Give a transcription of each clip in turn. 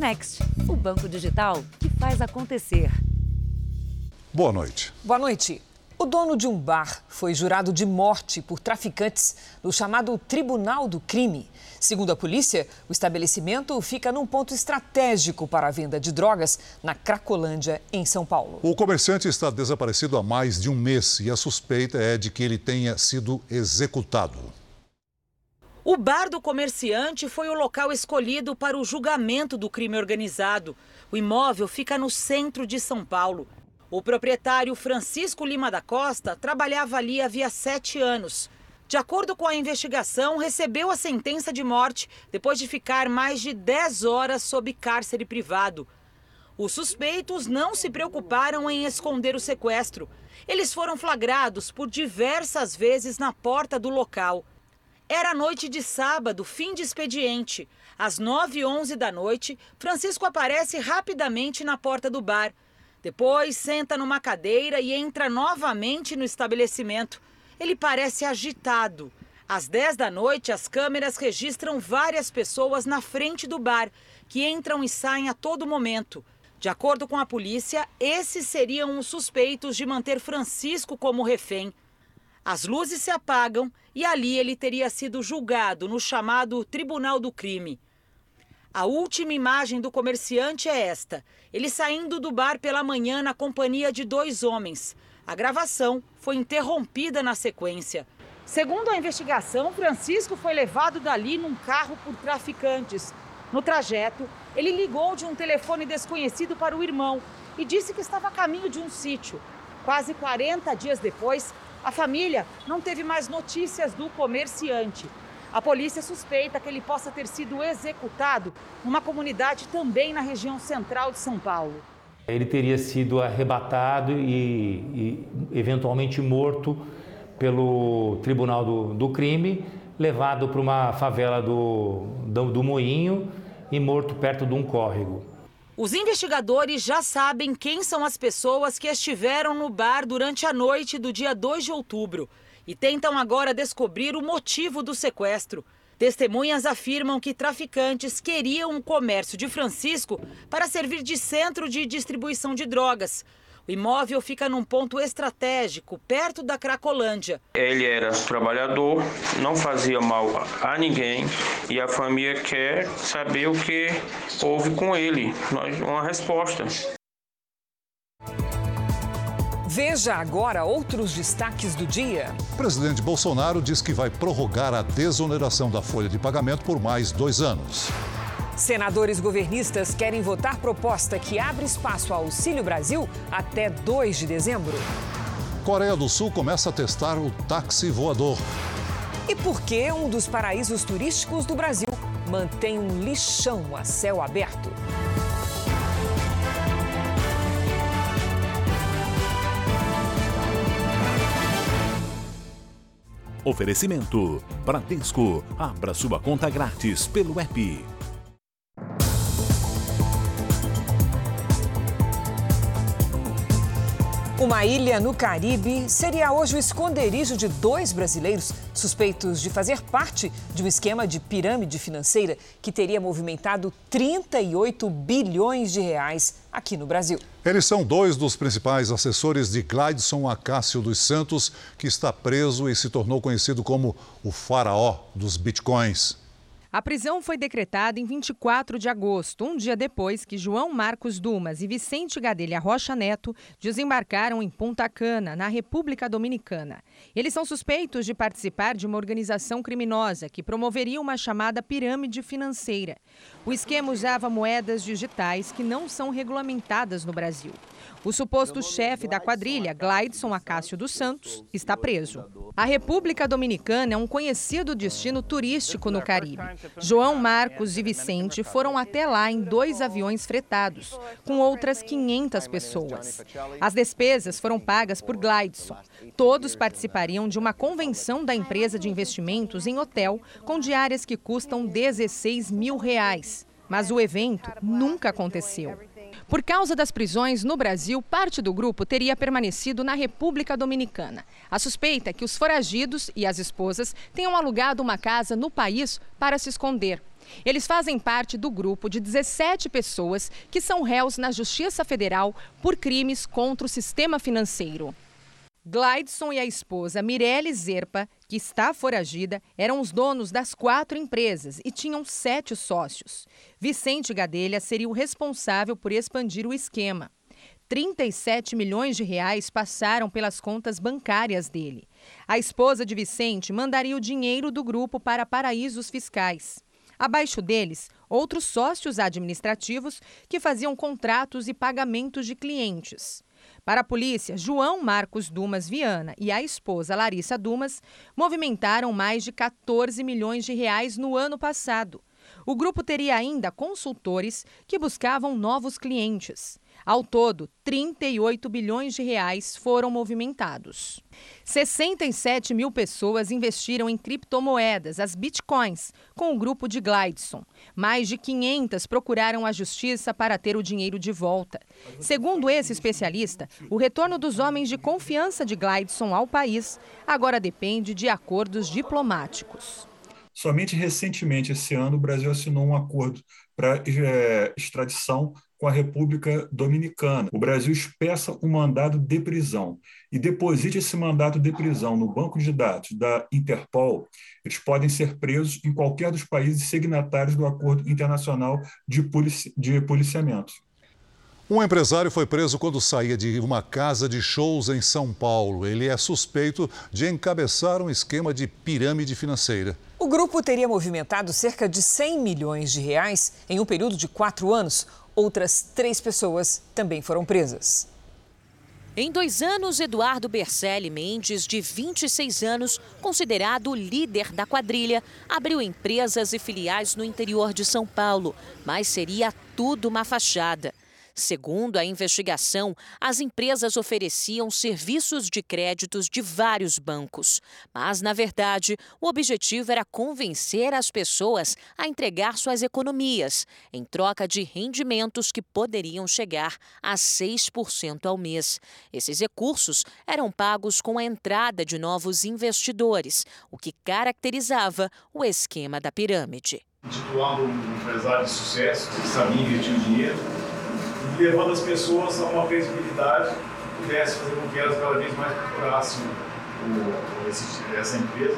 Next, o banco digital que faz acontecer. Boa noite. Boa noite. O dono de um bar foi jurado de morte por traficantes no chamado Tribunal do Crime. Segundo a polícia, o estabelecimento fica num ponto estratégico para a venda de drogas na Cracolândia, em São Paulo. O comerciante está desaparecido há mais de um mês e a suspeita é de que ele tenha sido executado. O bar do comerciante foi o local escolhido para o julgamento do crime organizado. O imóvel fica no centro de São Paulo. O proprietário Francisco Lima da Costa trabalhava ali havia sete anos. De acordo com a investigação, recebeu a sentença de morte depois de ficar mais de 10 horas sob cárcere privado. Os suspeitos não se preocuparam em esconder o sequestro. Eles foram flagrados por diversas vezes na porta do local. Era noite de sábado, fim de expediente. Às 9h11 da noite, Francisco aparece rapidamente na porta do bar. Depois senta numa cadeira e entra novamente no estabelecimento. Ele parece agitado. Às 10 da noite, as câmeras registram várias pessoas na frente do bar, que entram e saem a todo momento. De acordo com a polícia, esses seriam os suspeitos de manter Francisco como refém. As luzes se apagam e ali ele teria sido julgado no chamado Tribunal do Crime. A última imagem do comerciante é esta: ele saindo do bar pela manhã na companhia de dois homens. A gravação foi interrompida na sequência. Segundo a investigação, Francisco foi levado dali num carro por traficantes. No trajeto, ele ligou de um telefone desconhecido para o irmão e disse que estava a caminho de um sítio. Quase 40 dias depois, a família não teve mais notícias do comerciante. A polícia suspeita que ele possa ter sido executado numa comunidade também na região central de São Paulo. Ele teria sido arrebatado e, e eventualmente morto pelo Tribunal do, do Crime, levado para uma favela do, do, do Moinho e morto perto de um córrego. Os investigadores já sabem quem são as pessoas que estiveram no bar durante a noite do dia 2 de outubro e tentam agora descobrir o motivo do sequestro. Testemunhas afirmam que traficantes queriam o comércio de Francisco para servir de centro de distribuição de drogas. O imóvel fica num ponto estratégico, perto da Cracolândia. Ele era trabalhador, não fazia mal a ninguém e a família quer saber o que houve com ele. Uma resposta. Veja agora outros destaques do dia. O presidente Bolsonaro diz que vai prorrogar a desoneração da folha de pagamento por mais dois anos. Senadores governistas querem votar proposta que abre espaço ao Auxílio Brasil até 2 de dezembro. Coreia do Sul começa a testar o táxi voador. E por que um dos paraísos turísticos do Brasil mantém um lixão a céu aberto? Oferecimento: Bradesco. Abra sua conta grátis pelo app. Uma ilha no Caribe seria hoje o esconderijo de dois brasileiros suspeitos de fazer parte de um esquema de pirâmide financeira que teria movimentado 38 bilhões de reais aqui no Brasil. Eles são dois dos principais assessores de Glideson Acácio dos Santos, que está preso e se tornou conhecido como o faraó dos bitcoins. A prisão foi decretada em 24 de agosto, um dia depois que João Marcos Dumas e Vicente Gadelha Rocha Neto desembarcaram em Punta Cana, na República Dominicana. Eles são suspeitos de participar de uma organização criminosa que promoveria uma chamada pirâmide financeira. O esquema usava moedas digitais que não são regulamentadas no Brasil. O suposto chefe da quadrilha, Glideson Acácio dos Santos, está preso. A República Dominicana é um conhecido destino turístico no Caribe. João Marcos e Vicente foram até lá em dois aviões fretados, com outras 500 pessoas. As despesas foram pagas por Glideson. Todos participariam de uma convenção da empresa de investimentos em hotel, com diárias que custam 16 mil reais. Mas o evento nunca aconteceu. Por causa das prisões no Brasil, parte do grupo teria permanecido na República Dominicana. A suspeita é que os foragidos e as esposas tenham alugado uma casa no país para se esconder. Eles fazem parte do grupo de 17 pessoas que são réus na Justiça Federal por crimes contra o sistema financeiro. Glideson e a esposa Mirelle Zerpa, que está foragida, eram os donos das quatro empresas e tinham sete sócios. Vicente Gadelha seria o responsável por expandir o esquema. 37 milhões de reais passaram pelas contas bancárias dele. A esposa de Vicente mandaria o dinheiro do grupo para paraísos fiscais. Abaixo deles, outros sócios administrativos que faziam contratos e pagamentos de clientes. Para a polícia, João Marcos Dumas Viana e a esposa Larissa Dumas movimentaram mais de 14 milhões de reais no ano passado. O grupo teria ainda consultores que buscavam novos clientes. Ao todo, 38 bilhões de reais foram movimentados. 67 mil pessoas investiram em criptomoedas, as bitcoins, com o grupo de Glideson. Mais de 500 procuraram a justiça para ter o dinheiro de volta. Segundo esse especialista, o retorno dos homens de confiança de Glideson ao país agora depende de acordos diplomáticos. Somente recentemente, esse ano, o Brasil assinou um acordo para é, extradição com a República Dominicana. O Brasil expeça um mandado de prisão e deposite esse mandato de prisão no banco de dados da Interpol, eles podem ser presos em qualquer dos países signatários do Acordo Internacional de, polici de Policiamento. Um empresário foi preso quando saía de uma casa de shows em São Paulo. Ele é suspeito de encabeçar um esquema de pirâmide financeira. O grupo teria movimentado cerca de 100 milhões de reais em um período de quatro anos. Outras três pessoas também foram presas. Em dois anos, Eduardo Bercelli Mendes, de 26 anos, considerado líder da quadrilha, abriu empresas e filiais no interior de São Paulo, mas seria tudo uma fachada. Segundo a investigação, as empresas ofereciam serviços de créditos de vários bancos. Mas, na verdade, o objetivo era convencer as pessoas a entregar suas economias, em troca de rendimentos que poderiam chegar a 6% ao mês. Esses recursos eram pagos com a entrada de novos investidores, o que caracterizava o esquema da pirâmide. Intitulando um empresário de sucesso que sabia investir dinheiro levando as pessoas a uma credibilidade que pudesse fazer com que elas cada vez mais procurassem essa empresa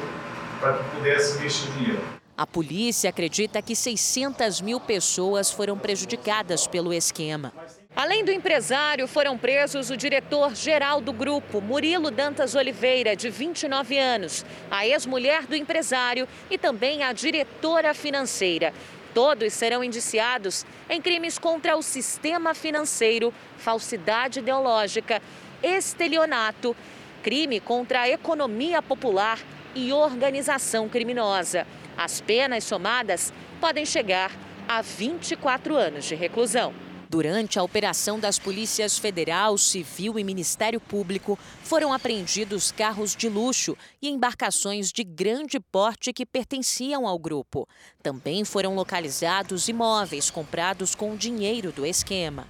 para que pudesse investir dinheiro. A polícia acredita que 600 mil pessoas foram prejudicadas pelo esquema. Além do empresário, foram presos o diretor-geral do grupo, Murilo Dantas Oliveira, de 29 anos, a ex-mulher do empresário e também a diretora financeira. Todos serão indiciados em crimes contra o sistema financeiro, falsidade ideológica, estelionato, crime contra a economia popular e organização criminosa. As penas somadas podem chegar a 24 anos de reclusão. Durante a operação das polícias federal, civil e Ministério Público, foram apreendidos carros de luxo e embarcações de grande porte que pertenciam ao grupo. Também foram localizados imóveis comprados com o dinheiro do esquema.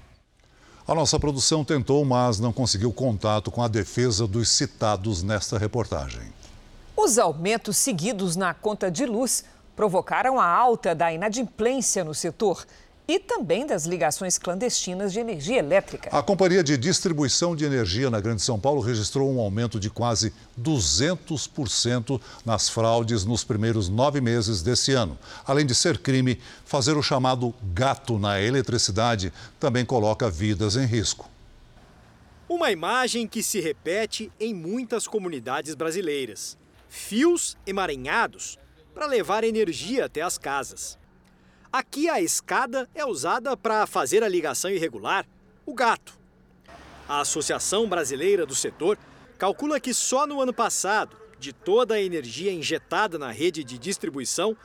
A nossa produção tentou, mas não conseguiu contato com a defesa dos citados nesta reportagem. Os aumentos seguidos na conta de luz provocaram a alta da inadimplência no setor e também das ligações clandestinas de energia elétrica. A Companhia de Distribuição de Energia na Grande São Paulo registrou um aumento de quase 200% nas fraudes nos primeiros nove meses desse ano. Além de ser crime, fazer o chamado gato na eletricidade também coloca vidas em risco. Uma imagem que se repete em muitas comunidades brasileiras: fios emaranhados para levar energia até as casas. Aqui a escada é usada para fazer a ligação irregular, o gato. A Associação Brasileira do Setor calcula que só no ano passado, de toda a energia injetada na rede de distribuição,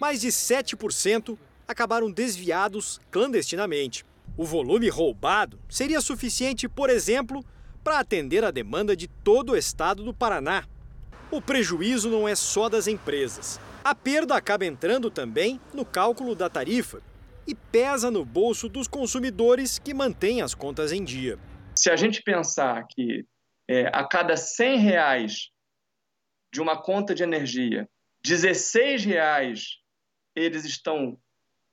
mais de 7% acabaram desviados clandestinamente. O volume roubado seria suficiente, por exemplo, para atender a demanda de todo o estado do Paraná. O prejuízo não é só das empresas. A perda acaba entrando também no cálculo da tarifa. e pesa no bolso dos consumidores que mantêm as contas em dia. Se a gente pensar que é, a cada 100 reais de uma conta de energia, 16 reais eles estão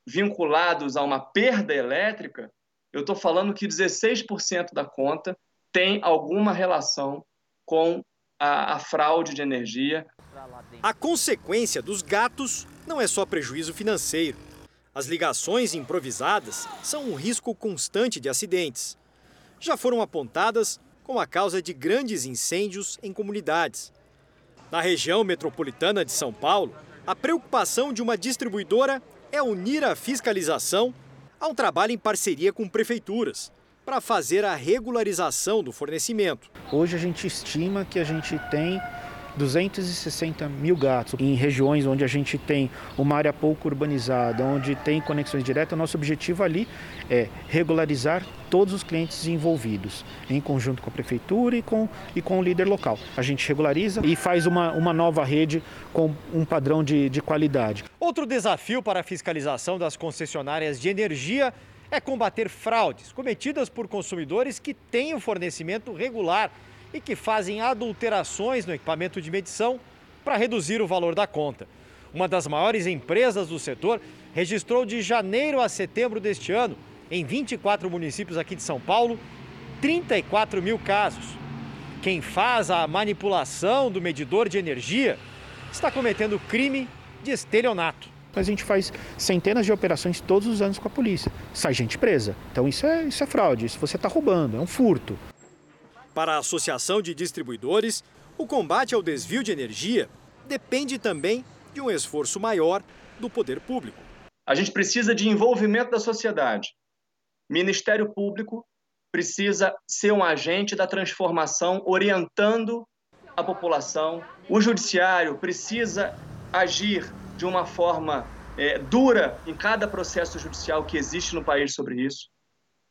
vinculados a uma perda elétrica, eu estou falando que 16% da conta tem alguma relação com a, a fraude de energia. A consequência dos gatos não é só prejuízo financeiro. As ligações improvisadas são um risco constante de acidentes. Já foram apontadas como a causa de grandes incêndios em comunidades. Na região metropolitana de São Paulo, a preocupação de uma distribuidora é unir a fiscalização a um trabalho em parceria com prefeituras para fazer a regularização do fornecimento. Hoje a gente estima que a gente tem 260 mil gatos em regiões onde a gente tem uma área pouco urbanizada, onde tem conexões diretas. Nosso objetivo ali é regularizar todos os clientes envolvidos, em conjunto com a prefeitura e com, e com o líder local. A gente regulariza e faz uma, uma nova rede com um padrão de, de qualidade. Outro desafio para a fiscalização das concessionárias de energia é combater fraudes cometidas por consumidores que têm o fornecimento regular e que fazem adulterações no equipamento de medição para reduzir o valor da conta. Uma das maiores empresas do setor registrou de janeiro a setembro deste ano, em 24 municípios aqui de São Paulo, 34 mil casos. Quem faz a manipulação do medidor de energia está cometendo crime de estelionato. A gente faz centenas de operações todos os anos com a polícia. Sai gente presa. Então isso é, isso é fraude, isso você está roubando, é um furto. Para a Associação de Distribuidores, o combate ao desvio de energia depende também de um esforço maior do poder público. A gente precisa de envolvimento da sociedade. Ministério Público precisa ser um agente da transformação, orientando a população. O Judiciário precisa agir de uma forma é, dura em cada processo judicial que existe no país sobre isso.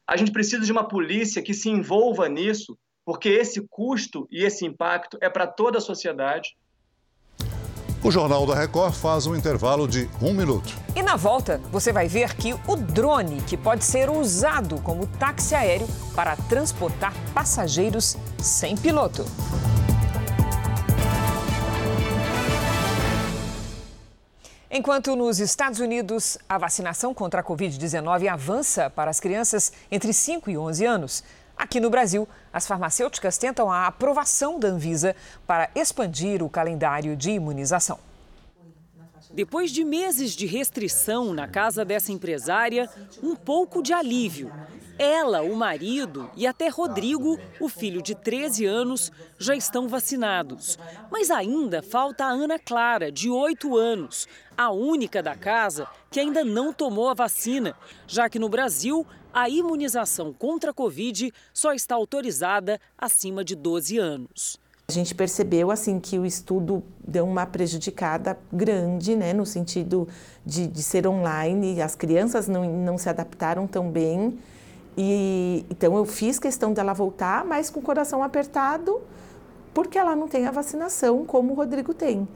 A gente precisa de uma polícia que se envolva nisso porque esse custo e esse impacto é para toda a sociedade. O Jornal da Record faz um intervalo de um minuto. E na volta, você vai ver que o drone, que pode ser usado como táxi aéreo para transportar passageiros sem piloto. Enquanto nos Estados Unidos a vacinação contra a Covid-19 avança para as crianças entre 5 e 11 anos, Aqui no Brasil, as farmacêuticas tentam a aprovação da Anvisa para expandir o calendário de imunização. Depois de meses de restrição na casa dessa empresária, um pouco de alívio. Ela, o marido e até Rodrigo, o filho de 13 anos, já estão vacinados. Mas ainda falta a Ana Clara, de 8 anos, a única da casa que ainda não tomou a vacina, já que no Brasil a imunização contra a Covid só está autorizada acima de 12 anos. A gente percebeu assim que o estudo deu uma prejudicada grande, né, no sentido de, de ser online. As crianças não, não se adaptaram tão bem. E, então eu fiz questão dela voltar, mas com o coração apertado, porque ela não tem a vacinação como o Rodrigo tem.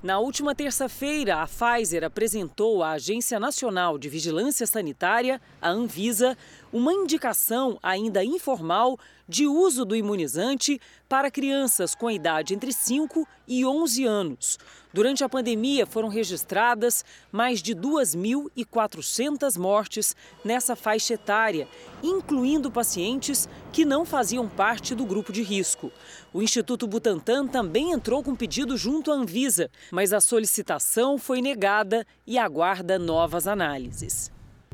Na última terça-feira, a Pfizer apresentou à Agência Nacional de Vigilância Sanitária, a Anvisa, uma indicação ainda informal de uso do imunizante para crianças com idade entre 5 e 11 anos. Durante a pandemia, foram registradas mais de 2.400 mortes nessa faixa etária, incluindo pacientes que não faziam parte do grupo de risco. O Instituto Butantan também entrou com pedido junto à Anvisa, mas a solicitação foi negada e aguarda novas análises.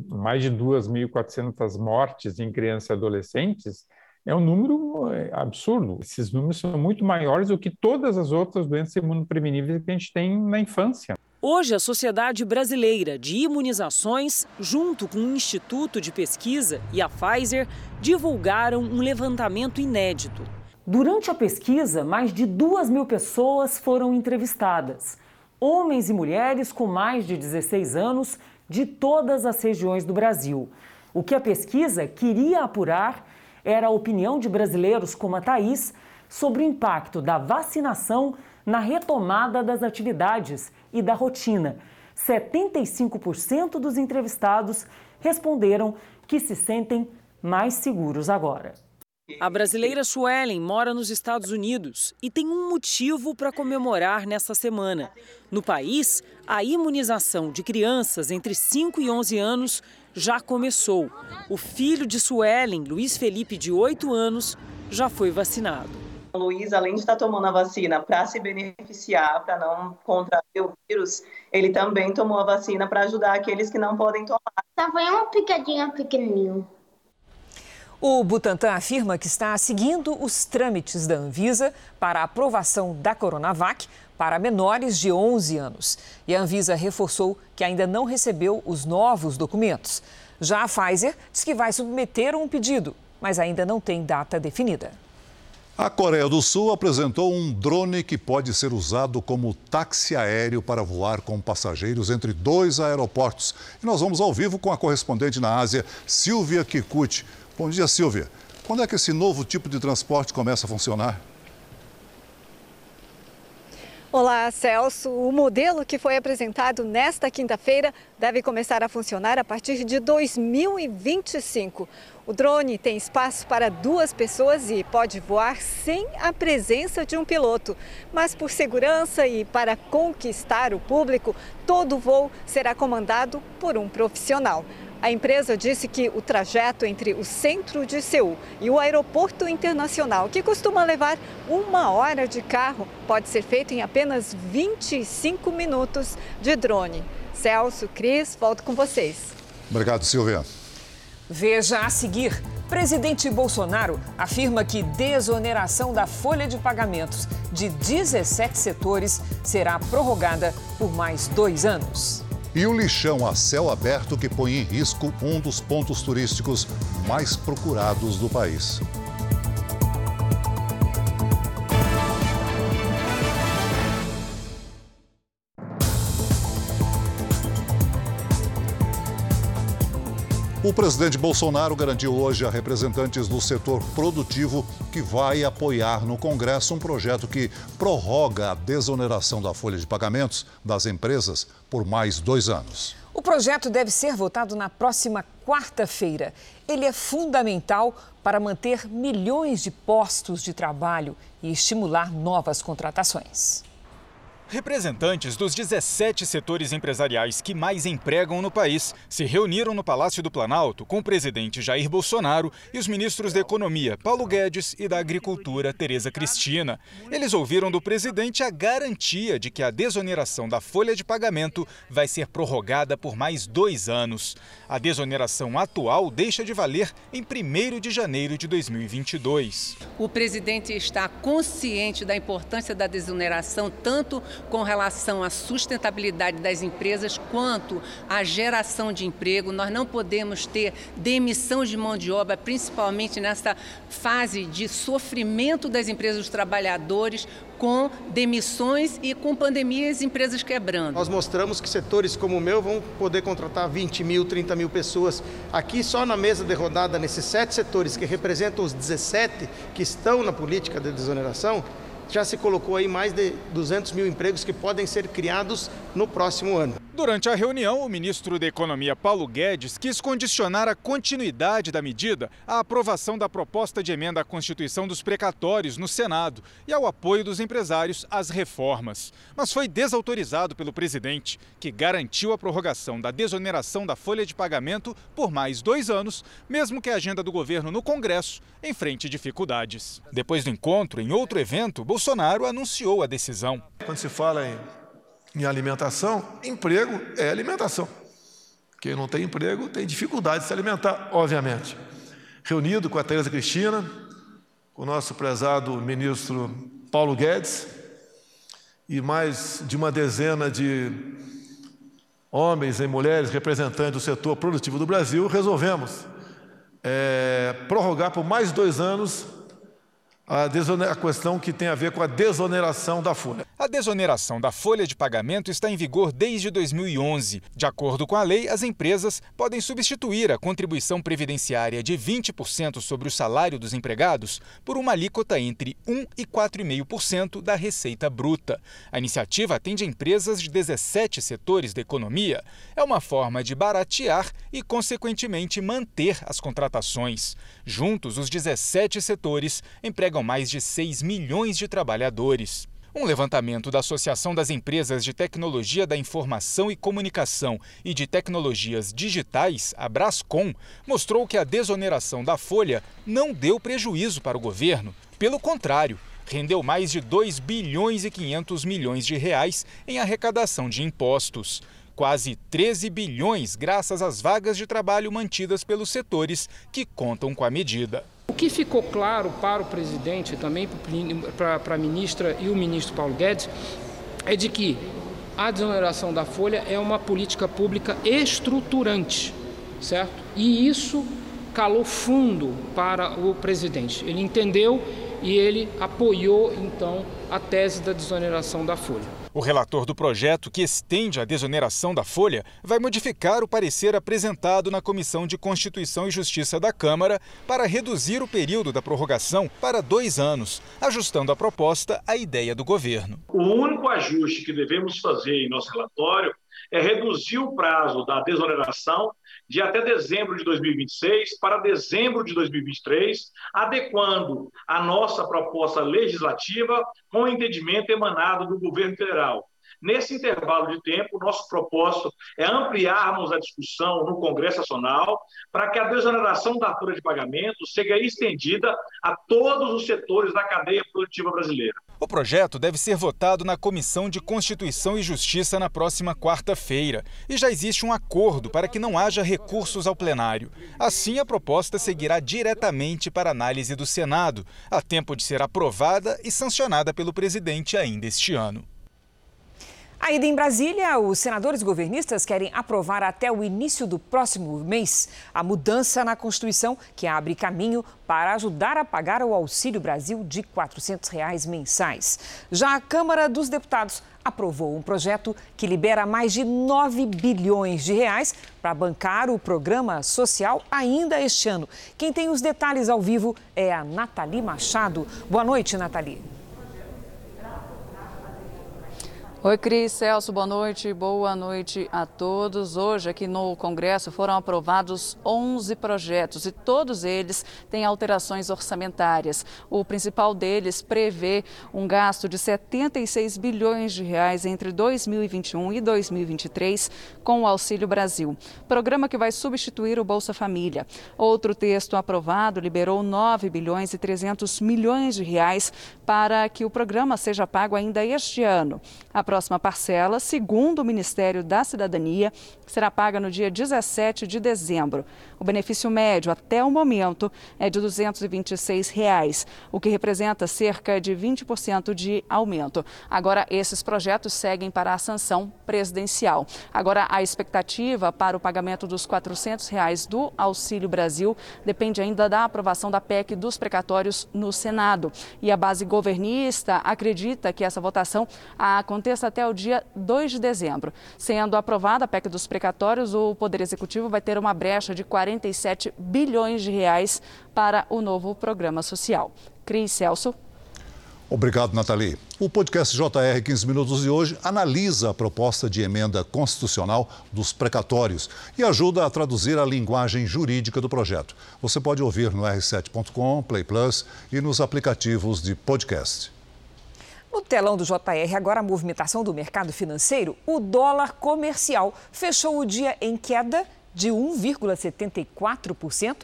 Mais de 2.400 mortes em crianças e adolescentes é um número é, absurdo. Esses números são muito maiores do que todas as outras doenças imunopreveníveis que a gente tem na infância. Hoje, a Sociedade Brasileira de Imunizações, junto com o Instituto de Pesquisa e a Pfizer, divulgaram um levantamento inédito. Durante a pesquisa, mais de duas mil pessoas foram entrevistadas. Homens e mulheres com mais de 16 anos de todas as regiões do Brasil. O que a pesquisa queria apurar era a opinião de brasileiros como a Thaís sobre o impacto da vacinação na retomada das atividades e da rotina. 75% dos entrevistados responderam que se sentem mais seguros agora. A brasileira Suelen mora nos Estados Unidos e tem um motivo para comemorar nessa semana. No país, a imunização de crianças entre 5 e 11 anos já começou. O filho de Suelen, Luiz Felipe, de 8 anos, já foi vacinado. O Luiz, além de estar tomando a vacina para se beneficiar, para não contrair o vírus, ele também tomou a vacina para ajudar aqueles que não podem tomar. Só foi uma picadinha pequenininha. O Butantan afirma que está seguindo os trâmites da Anvisa para a aprovação da Coronavac para menores de 11 anos. E a Anvisa reforçou que ainda não recebeu os novos documentos. Já a Pfizer diz que vai submeter um pedido, mas ainda não tem data definida. A Coreia do Sul apresentou um drone que pode ser usado como táxi aéreo para voar com passageiros entre dois aeroportos. E nós vamos ao vivo com a correspondente na Ásia, Silvia Kikuchi. Bom dia, Silvia. Quando é que esse novo tipo de transporte começa a funcionar? Olá, Celso. O modelo que foi apresentado nesta quinta-feira deve começar a funcionar a partir de 2025. O drone tem espaço para duas pessoas e pode voar sem a presença de um piloto. Mas por segurança e para conquistar o público, todo voo será comandado por um profissional. A empresa disse que o trajeto entre o centro de Seul e o aeroporto internacional, que costuma levar uma hora de carro, pode ser feito em apenas 25 minutos de drone. Celso, Cris, volto com vocês. Obrigado, Silvia. Veja a seguir. Presidente Bolsonaro afirma que desoneração da folha de pagamentos de 17 setores será prorrogada por mais dois anos. E o lixão a céu aberto que põe em risco um dos pontos turísticos mais procurados do país. O presidente Bolsonaro garantiu hoje a representantes do setor produtivo que vai apoiar no Congresso um projeto que prorroga a desoneração da folha de pagamentos das empresas por mais dois anos. O projeto deve ser votado na próxima quarta-feira. Ele é fundamental para manter milhões de postos de trabalho e estimular novas contratações. Representantes dos 17 setores empresariais que mais empregam no país se reuniram no Palácio do Planalto com o presidente Jair Bolsonaro e os ministros da Economia Paulo Guedes e da Agricultura Tereza Cristina. Eles ouviram do presidente a garantia de que a desoneração da folha de pagamento vai ser prorrogada por mais dois anos. A desoneração atual deixa de valer em 1 de janeiro de 2022. O presidente está consciente da importância da desoneração tanto com relação à sustentabilidade das empresas quanto à geração de emprego. Nós não podemos ter demissão de mão de obra, principalmente nessa fase de sofrimento das empresas dos trabalhadores, com demissões e com pandemias empresas quebrando. Nós mostramos que setores como o meu vão poder contratar 20 mil, 30 mil pessoas. Aqui só na mesa de rodada, nesses sete setores que representam os 17 que estão na política de desoneração, já se colocou aí mais de 200 mil empregos que podem ser criados no próximo ano. Durante a reunião, o ministro da Economia Paulo Guedes quis condicionar a continuidade da medida à aprovação da proposta de emenda à Constituição dos precatórios no Senado e ao apoio dos empresários às reformas. Mas foi desautorizado pelo presidente, que garantiu a prorrogação da desoneração da folha de pagamento por mais dois anos, mesmo que a agenda do governo no Congresso enfrente dificuldades. Depois do encontro, em outro evento, Bolsonaro anunciou a decisão. Quando se fala em em alimentação, emprego é alimentação. Quem não tem emprego tem dificuldade de se alimentar, obviamente. Reunido com a Tereza Cristina, com o nosso prezado ministro Paulo Guedes e mais de uma dezena de homens e mulheres representantes do setor produtivo do Brasil, resolvemos é, prorrogar por mais dois anos a, a, questão que tem a ver com a desoneração da folha. A desoneração da folha de pagamento está em vigor desde 2011. De acordo com a lei, as empresas podem substituir a contribuição previdenciária de 20% sobre o salário dos empregados por uma alíquota entre 1 e 4,5% da receita bruta. A iniciativa atende empresas de 17 setores da economia. É uma forma de baratear e, consequentemente, manter as contratações. Juntos, os 17 setores empregam mais de 6 milhões de trabalhadores. Um levantamento da Associação das Empresas de Tecnologia da Informação e Comunicação e de Tecnologias Digitais, a Brascom, mostrou que a desoneração da folha não deu prejuízo para o governo. Pelo contrário, rendeu mais de 2 bilhões e 500 milhões de reais em arrecadação de impostos. Quase 13 bilhões graças às vagas de trabalho mantidas pelos setores que contam com a medida. O que ficou claro para o presidente, também para a ministra e o ministro Paulo Guedes, é de que a desoneração da folha é uma política pública estruturante, certo? E isso calou fundo para o presidente. Ele entendeu e ele apoiou então a tese da desoneração da folha. O relator do projeto, que estende a desoneração da folha, vai modificar o parecer apresentado na Comissão de Constituição e Justiça da Câmara para reduzir o período da prorrogação para dois anos, ajustando a proposta à ideia do governo. O único ajuste que devemos fazer em nosso relatório é reduzir o prazo da desoneração de até dezembro de 2026 para dezembro de 2023, adequando a nossa proposta legislativa com o entendimento emanado do governo federal. Nesse intervalo de tempo, nosso propósito é ampliarmos a discussão no Congresso Nacional para que a desoneração da folha de pagamento seja estendida a todos os setores da cadeia produtiva brasileira. O projeto deve ser votado na Comissão de Constituição e Justiça na próxima quarta-feira. E já existe um acordo para que não haja recursos ao plenário. Assim, a proposta seguirá diretamente para análise do Senado, a tempo de ser aprovada e sancionada pelo presidente ainda este ano. Ainda em Brasília, os senadores governistas querem aprovar até o início do próximo mês a mudança na Constituição que abre caminho para ajudar a pagar o Auxílio Brasil de 400 reais mensais. Já a Câmara dos Deputados aprovou um projeto que libera mais de 9 bilhões de reais para bancar o programa social ainda este ano. Quem tem os detalhes ao vivo é a Nathalie Machado. Boa noite, Nathalie. Oi, Cris, Celso, boa noite. Boa noite a todos. Hoje, aqui no Congresso, foram aprovados 11 projetos e todos eles têm alterações orçamentárias. O principal deles prevê um gasto de 76 bilhões de reais entre 2021 e 2023 com o Auxílio Brasil, programa que vai substituir o Bolsa Família. Outro texto aprovado liberou 9 bilhões e 300 milhões de reais para que o programa seja pago ainda este ano. A próxima parcela, segundo o Ministério da Cidadania, será paga no dia 17 de dezembro. O benefício médio até o momento é de 226 reais, o que representa cerca de 20% de aumento. Agora, esses projetos seguem para a sanção presidencial. Agora, a expectativa para o pagamento dos 400 reais do Auxílio Brasil depende ainda da aprovação da PEC dos precatórios no Senado. E a base governista acredita que essa votação aconteça até o dia 2 de dezembro. Sendo aprovada a PEC dos precatórios, o Poder Executivo vai ter uma brecha de 47 bilhões de reais para o novo programa social. Cris Celso. Obrigado, Nathalie. O podcast JR 15 Minutos de hoje analisa a proposta de emenda constitucional dos precatórios e ajuda a traduzir a linguagem jurídica do projeto. Você pode ouvir no r7.com, Play Plus e nos aplicativos de podcast. No telão do JR, agora a movimentação do mercado financeiro, o dólar comercial fechou o dia em queda de 1,74%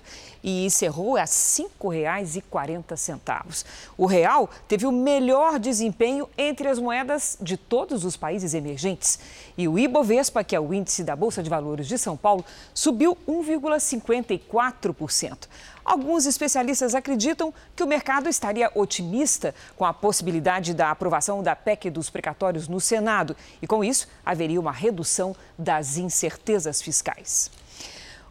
e encerrou a R$ 5,40. O real teve o melhor desempenho entre as moedas de todos os países emergentes. E o Ibovespa, que é o índice da Bolsa de Valores de São Paulo, subiu 1,54%. Alguns especialistas acreditam que o mercado estaria otimista com a possibilidade da aprovação da PEC dos precatórios no Senado e, com isso, haveria uma redução das incertezas fiscais.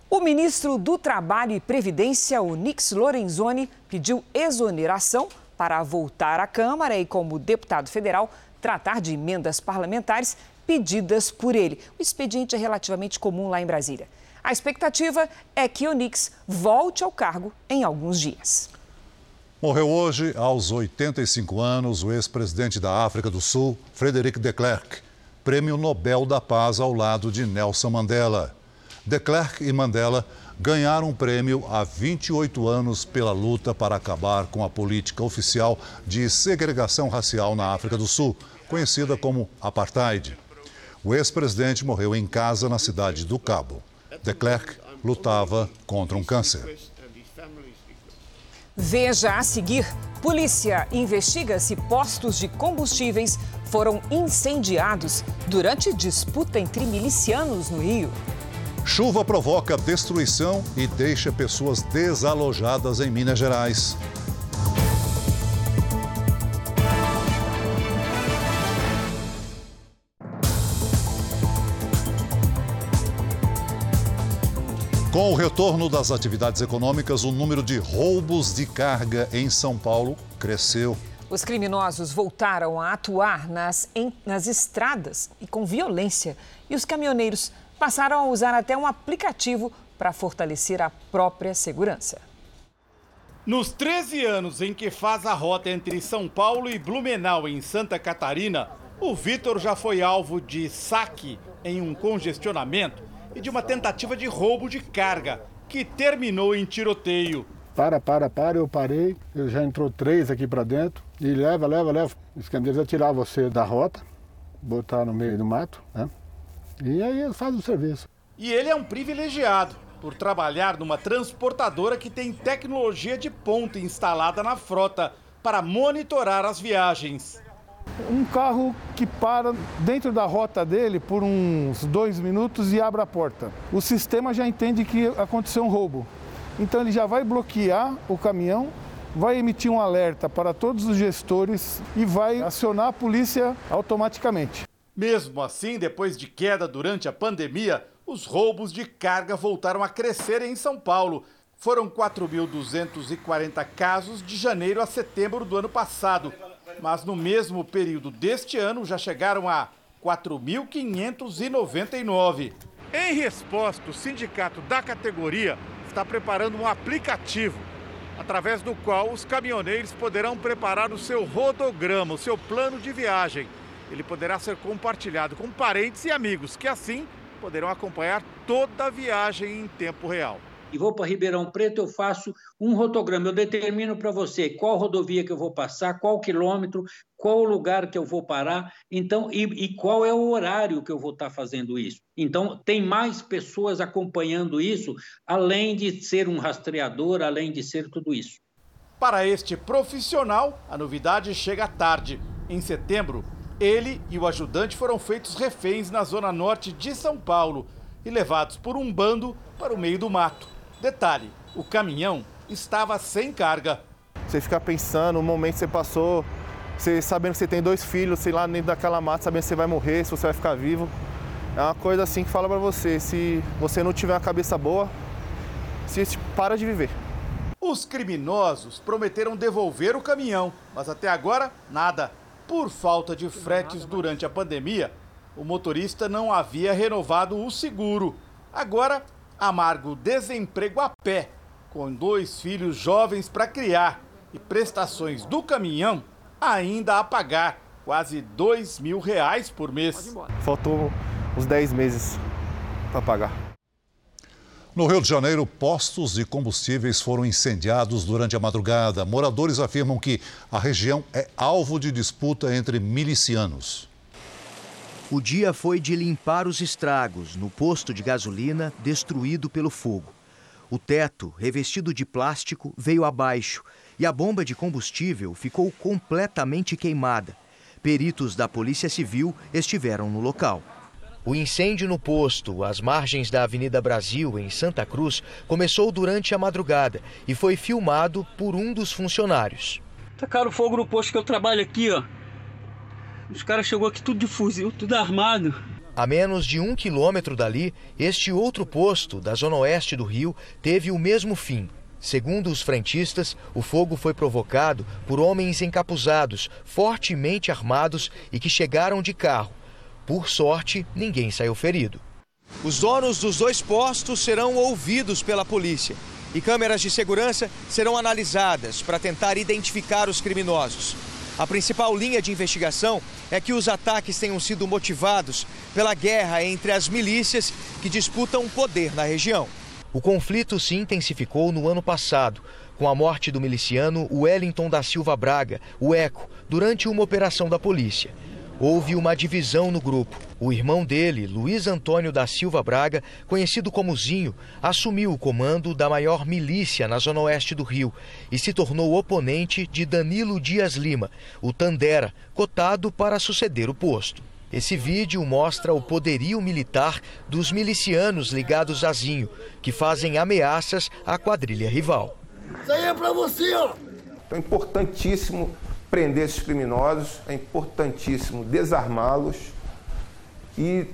O ministro do Trabalho e Previdência, o Nix Lorenzoni, pediu exoneração para voltar à Câmara e, como deputado federal, tratar de emendas parlamentares pedidas por ele. O expediente é relativamente comum lá em Brasília. A expectativa é que Onix volte ao cargo em alguns dias. Morreu hoje, aos 85 anos, o ex-presidente da África do Sul, Frederic de Klerk, prêmio Nobel da Paz ao lado de Nelson Mandela. De Klerk e Mandela ganharam um prêmio há 28 anos pela luta para acabar com a política oficial de segregação racial na África do Sul, conhecida como apartheid. O ex-presidente morreu em casa na cidade do Cabo. De Klerk lutava contra um câncer. Veja a seguir: polícia investiga se postos de combustíveis foram incendiados durante disputa entre milicianos no Rio. Chuva provoca destruição e deixa pessoas desalojadas em Minas Gerais. Com o retorno das atividades econômicas, o número de roubos de carga em São Paulo cresceu. Os criminosos voltaram a atuar nas, em, nas estradas e com violência. E os caminhoneiros passaram a usar até um aplicativo para fortalecer a própria segurança. Nos 13 anos em que faz a rota entre São Paulo e Blumenau, em Santa Catarina, o Vitor já foi alvo de saque em um congestionamento e de uma tentativa de roubo de carga, que terminou em tiroteio. Para, para, para, eu parei, eu já entrou três aqui para dentro e leva, leva, leva. O esquema deles é tirar você da rota, botar no meio do mato, né? E aí ele faz o serviço. E ele é um privilegiado por trabalhar numa transportadora que tem tecnologia de ponta instalada na frota para monitorar as viagens. Um carro que para dentro da rota dele por uns dois minutos e abre a porta. O sistema já entende que aconteceu um roubo. Então ele já vai bloquear o caminhão, vai emitir um alerta para todos os gestores e vai acionar a polícia automaticamente. Mesmo assim, depois de queda durante a pandemia, os roubos de carga voltaram a crescer em São Paulo. Foram 4.240 casos de janeiro a setembro do ano passado mas no mesmo período deste ano já chegaram a 4.599. Em resposta, o sindicato da categoria está preparando um aplicativo através do qual os caminhoneiros poderão preparar o seu rodograma, o seu plano de viagem. Ele poderá ser compartilhado com parentes e amigos que assim poderão acompanhar toda a viagem em tempo real e vou para Ribeirão Preto, eu faço um rotograma. Eu determino para você qual rodovia que eu vou passar, qual quilômetro, qual lugar que eu vou parar, então e, e qual é o horário que eu vou estar tá fazendo isso. Então tem mais pessoas acompanhando isso, além de ser um rastreador, além de ser tudo isso. Para este profissional, a novidade chega tarde. Em setembro, ele e o ajudante foram feitos reféns na zona norte de São Paulo e levados por um bando para o meio do mato. Detalhe: o caminhão estava sem carga. Você fica pensando, o momento que você passou, você sabendo que você tem dois filhos, sei lá, dentro daquela mata, sabendo se você vai morrer, se você vai ficar vivo. É uma coisa assim que fala para você, se você não tiver uma cabeça boa, se para de viver. Os criminosos prometeram devolver o caminhão, mas até agora nada. Por falta de fretes durante a pandemia, o motorista não havia renovado o seguro. Agora amargo desemprego a pé, com dois filhos jovens para criar e prestações do caminhão ainda a pagar, quase dois mil reais por mês. Faltou uns 10 meses para pagar. No Rio de Janeiro, postos de combustíveis foram incendiados durante a madrugada. Moradores afirmam que a região é alvo de disputa entre milicianos. O dia foi de limpar os estragos no posto de gasolina destruído pelo fogo. O teto, revestido de plástico, veio abaixo e a bomba de combustível ficou completamente queimada. Peritos da Polícia Civil estiveram no local. O incêndio no posto, às margens da Avenida Brasil, em Santa Cruz, começou durante a madrugada e foi filmado por um dos funcionários. Tacaram fogo no posto que eu trabalho aqui, ó. Os caras chegou aqui tudo de fuzil, tudo armado. A menos de um quilômetro dali, este outro posto, da zona oeste do Rio, teve o mesmo fim. Segundo os frentistas, o fogo foi provocado por homens encapuzados, fortemente armados e que chegaram de carro. Por sorte, ninguém saiu ferido. Os donos dos dois postos serão ouvidos pela polícia e câmeras de segurança serão analisadas para tentar identificar os criminosos. A principal linha de investigação é que os ataques tenham sido motivados pela guerra entre as milícias que disputam poder na região. O conflito se intensificou no ano passado, com a morte do miliciano Wellington da Silva Braga, o Eco, durante uma operação da polícia houve uma divisão no grupo. O irmão dele, Luiz Antônio da Silva Braga, conhecido como Zinho, assumiu o comando da maior milícia na zona oeste do Rio e se tornou oponente de Danilo Dias Lima, o Tandera, cotado para suceder o posto. Esse vídeo mostra o poderio militar dos milicianos ligados a Zinho, que fazem ameaças à quadrilha rival. Isso aí é pra você, ó! É importantíssimo prender esses criminosos, é importantíssimo desarmá-los e,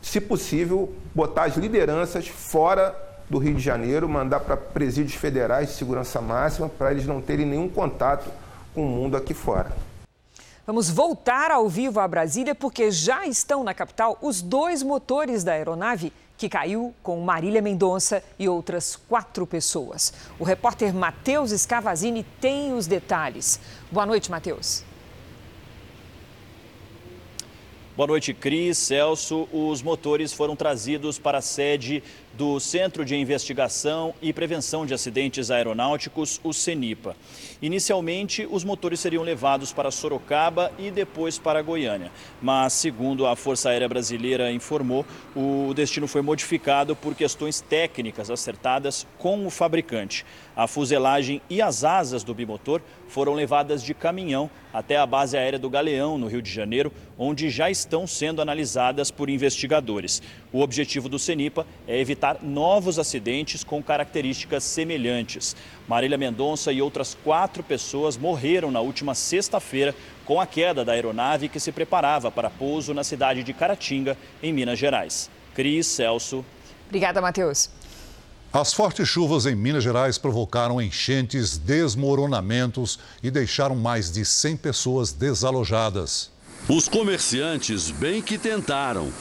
se possível, botar as lideranças fora do Rio de Janeiro, mandar para presídios federais de segurança máxima para eles não terem nenhum contato com o mundo aqui fora. Vamos voltar ao vivo a Brasília porque já estão na capital os dois motores da aeronave que caiu com Marília Mendonça e outras quatro pessoas. O repórter Matheus Scavazini tem os detalhes. Boa noite, Matheus. Boa noite, Cris, Celso. Os motores foram trazidos para a sede do Centro de Investigação e Prevenção de Acidentes Aeronáuticos, o CENIPA. Inicialmente, os motores seriam levados para Sorocaba e depois para Goiânia, mas, segundo a Força Aérea Brasileira informou, o destino foi modificado por questões técnicas acertadas com o fabricante. A fuselagem e as asas do bimotor foram levadas de caminhão até a base aérea do Galeão, no Rio de Janeiro, onde já estão sendo analisadas por investigadores. O objetivo do CENIPA é evitar novos acidentes com características semelhantes. Marília Mendonça e outras quatro pessoas morreram na última sexta-feira com a queda da aeronave que se preparava para pouso na cidade de Caratinga, em Minas Gerais. Cris Celso. Obrigada, Matheus. As fortes chuvas em Minas Gerais provocaram enchentes, desmoronamentos e deixaram mais de 100 pessoas desalojadas. Os comerciantes bem que tentaram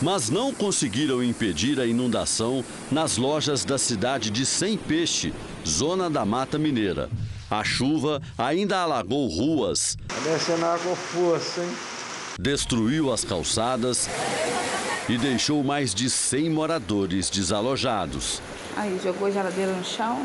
mas não conseguiram impedir a inundação nas lojas da cidade de Sem Peixe, zona da Mata Mineira. A chuva ainda alagou ruas. Tá descendo água força, hein? Destruiu as calçadas e deixou mais de 100 moradores desalojados. Aí, jogou a geladeira no chão.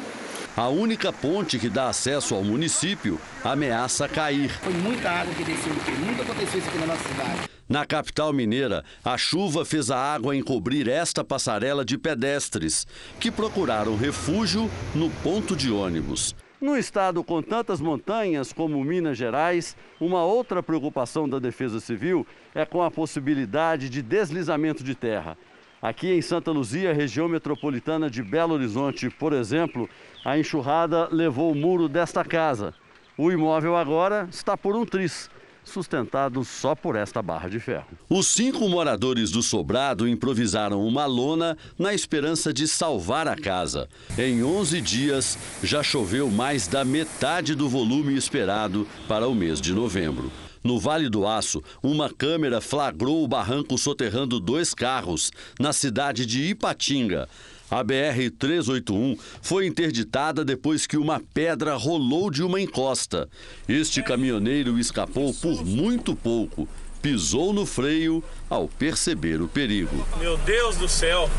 A única ponte que dá acesso ao município ameaça cair. Foi muita água que desceu aqui. Nunca aconteceu isso aqui na nossa cidade. Na capital mineira, a chuva fez a água encobrir esta passarela de pedestres, que procuraram refúgio no ponto de ônibus. No estado com tantas montanhas como Minas Gerais, uma outra preocupação da Defesa Civil é com a possibilidade de deslizamento de terra. Aqui em Santa Luzia, região metropolitana de Belo Horizonte, por exemplo, a enxurrada levou o muro desta casa. O imóvel agora está por um tris sustentado só por esta barra de ferro. Os cinco moradores do sobrado improvisaram uma lona na esperança de salvar a casa. Em 11 dias, já choveu mais da metade do volume esperado para o mês de novembro. No Vale do Aço, uma câmera flagrou o barranco soterrando dois carros na cidade de Ipatinga. A BR-381 foi interditada depois que uma pedra rolou de uma encosta. Este caminhoneiro escapou por muito pouco. Pisou no freio ao perceber o perigo. Meu Deus do céu!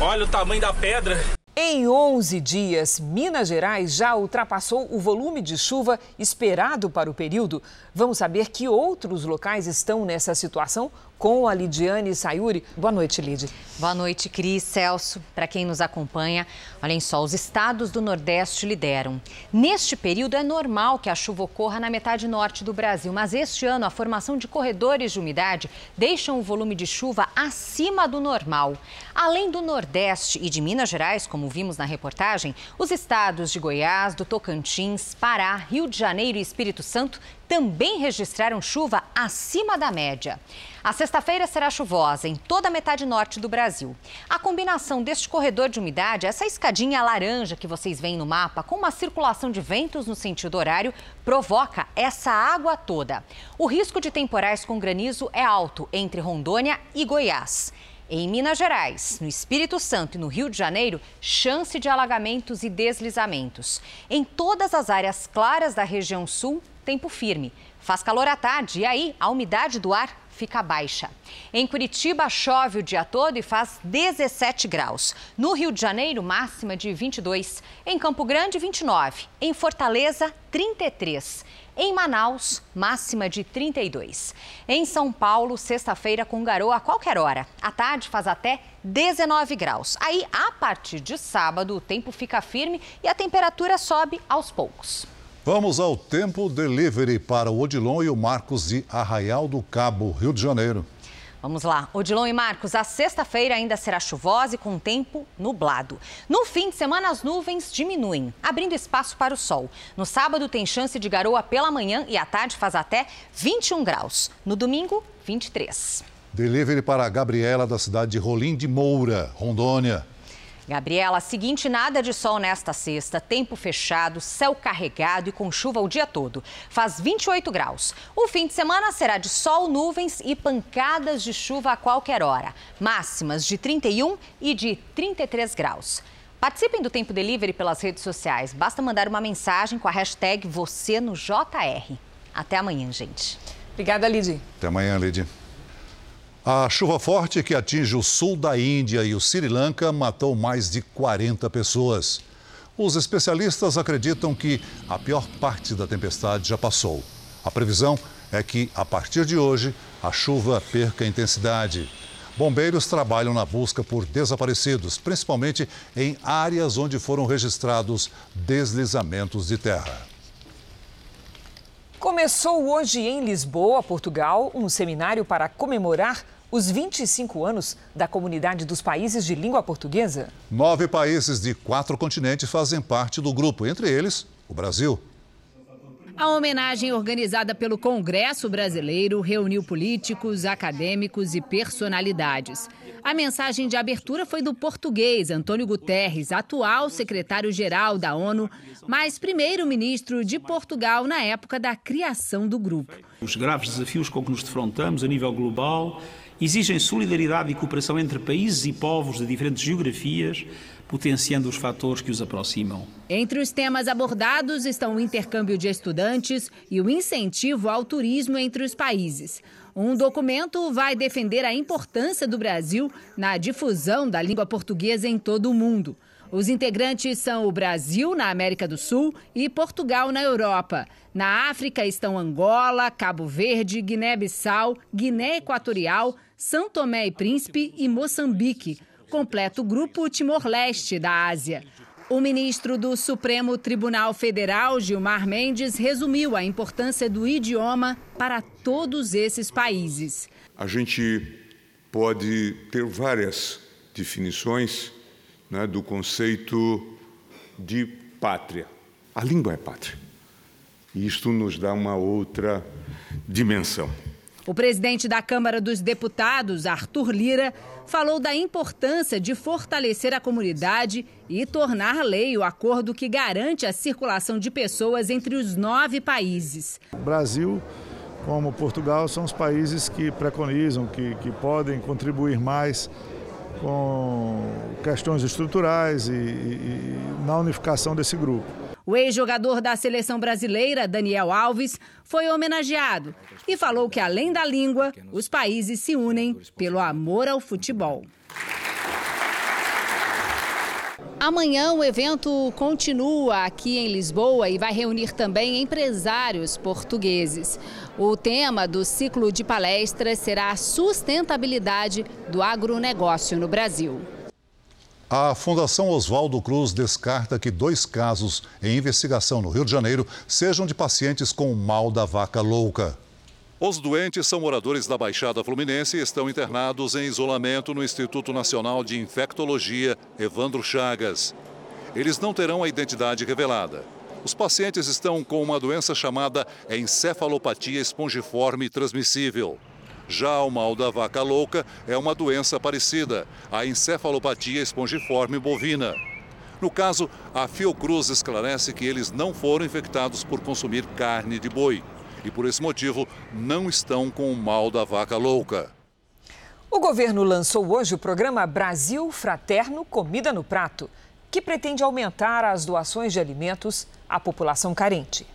Olha o tamanho da pedra! Em 11 dias, Minas Gerais já ultrapassou o volume de chuva esperado para o período. Vamos saber que outros locais estão nessa situação com a Lidiane Sayuri. Boa noite, Lid. Boa noite, Cris, Celso. Para quem nos acompanha, olhem só, os estados do Nordeste lideram. Neste período é normal que a chuva ocorra na metade norte do Brasil, mas este ano a formação de corredores de umidade deixam o volume de chuva acima do normal. Além do Nordeste e de Minas Gerais, como vimos na reportagem, os estados de Goiás, do Tocantins, Pará, Rio de Janeiro e Espírito Santo também registraram chuva acima da média. A sexta-feira será chuvosa em toda a metade norte do Brasil. A combinação deste corredor de umidade, essa escadinha laranja que vocês veem no mapa, com uma circulação de ventos no sentido horário, provoca essa água toda. O risco de temporais com granizo é alto entre Rondônia e Goiás. Em Minas Gerais, no Espírito Santo e no Rio de Janeiro, chance de alagamentos e deslizamentos. Em todas as áreas claras da região sul, tempo firme. Faz calor à tarde e aí a umidade do ar fica baixa. Em Curitiba, chove o dia todo e faz 17 graus. No Rio de Janeiro, máxima de 22. Em Campo Grande, 29. Em Fortaleza, 33. Em Manaus, máxima de 32. Em São Paulo, sexta-feira com garoa a qualquer hora. À tarde faz até 19 graus. Aí, a partir de sábado, o tempo fica firme e a temperatura sobe aos poucos. Vamos ao tempo delivery para o Odilon e o Marcos de Arraial do Cabo, Rio de Janeiro. Vamos lá. Odilon e Marcos, a sexta-feira ainda será chuvosa e com tempo nublado. No fim de semana, as nuvens diminuem, abrindo espaço para o sol. No sábado, tem chance de garoa pela manhã e à tarde faz até 21 graus. No domingo, 23. Delivery para a Gabriela, da cidade de Rolim de Moura, Rondônia. Gabriela, seguinte, nada de sol nesta sexta, tempo fechado, céu carregado e com chuva o dia todo. Faz 28 graus. O fim de semana será de sol, nuvens e pancadas de chuva a qualquer hora. Máximas de 31 e de 33 graus. Participem do Tempo Delivery pelas redes sociais. Basta mandar uma mensagem com a hashtag você no JR. Até amanhã, gente. Obrigada, Lidy. Até amanhã, Lidy. A chuva forte que atinge o sul da Índia e o Sri Lanka matou mais de 40 pessoas. Os especialistas acreditam que a pior parte da tempestade já passou. A previsão é que, a partir de hoje, a chuva perca intensidade. Bombeiros trabalham na busca por desaparecidos, principalmente em áreas onde foram registrados deslizamentos de terra. Começou hoje em Lisboa, Portugal, um seminário para comemorar os 25 anos da Comunidade dos Países de Língua Portuguesa. Nove países de quatro continentes fazem parte do grupo, entre eles o Brasil. A homenagem organizada pelo Congresso Brasileiro reuniu políticos, acadêmicos e personalidades. A mensagem de abertura foi do português Antônio Guterres, atual secretário-geral da ONU, mas primeiro-ministro de Portugal na época da criação do grupo. Os graves desafios com que nos defrontamos a nível global exigem solidariedade e cooperação entre países e povos de diferentes geografias, potenciando os fatores que os aproximam. Entre os temas abordados estão o intercâmbio de estudantes e o incentivo ao turismo entre os países. Um documento vai defender a importância do Brasil na difusão da língua portuguesa em todo o mundo. Os integrantes são o Brasil, na América do Sul, e Portugal, na Europa. Na África estão Angola, Cabo Verde, Guiné-Bissau, Guiné Equatorial, São Tomé e Príncipe e Moçambique. Completa o grupo Timor-Leste da Ásia. O ministro do Supremo Tribunal Federal, Gilmar Mendes, resumiu a importância do idioma para todos esses países. A gente pode ter várias definições né, do conceito de pátria. A língua é pátria. E isto nos dá uma outra dimensão. O presidente da Câmara dos Deputados, Arthur Lira, falou da importância de fortalecer a comunidade e tornar lei o acordo que garante a circulação de pessoas entre os nove países. O Brasil, como Portugal, são os países que preconizam, que, que podem contribuir mais com questões estruturais e, e, e na unificação desse grupo. O ex-jogador da seleção brasileira, Daniel Alves, foi homenageado e falou que, além da língua, os países se unem pelo amor ao futebol. Amanhã o evento continua aqui em Lisboa e vai reunir também empresários portugueses. O tema do ciclo de palestras será a sustentabilidade do agronegócio no Brasil. A Fundação Oswaldo Cruz descarta que dois casos em investigação no Rio de Janeiro sejam de pacientes com mal da vaca louca. Os doentes são moradores da Baixada Fluminense e estão internados em isolamento no Instituto Nacional de Infectologia Evandro Chagas. Eles não terão a identidade revelada. Os pacientes estão com uma doença chamada encefalopatia espongiforme transmissível. Já o mal da vaca louca é uma doença parecida, a encefalopatia espongiforme bovina. No caso, a Fiocruz esclarece que eles não foram infectados por consumir carne de boi e, por esse motivo, não estão com o mal da vaca louca. O governo lançou hoje o programa Brasil Fraterno Comida no Prato, que pretende aumentar as doações de alimentos à população carente.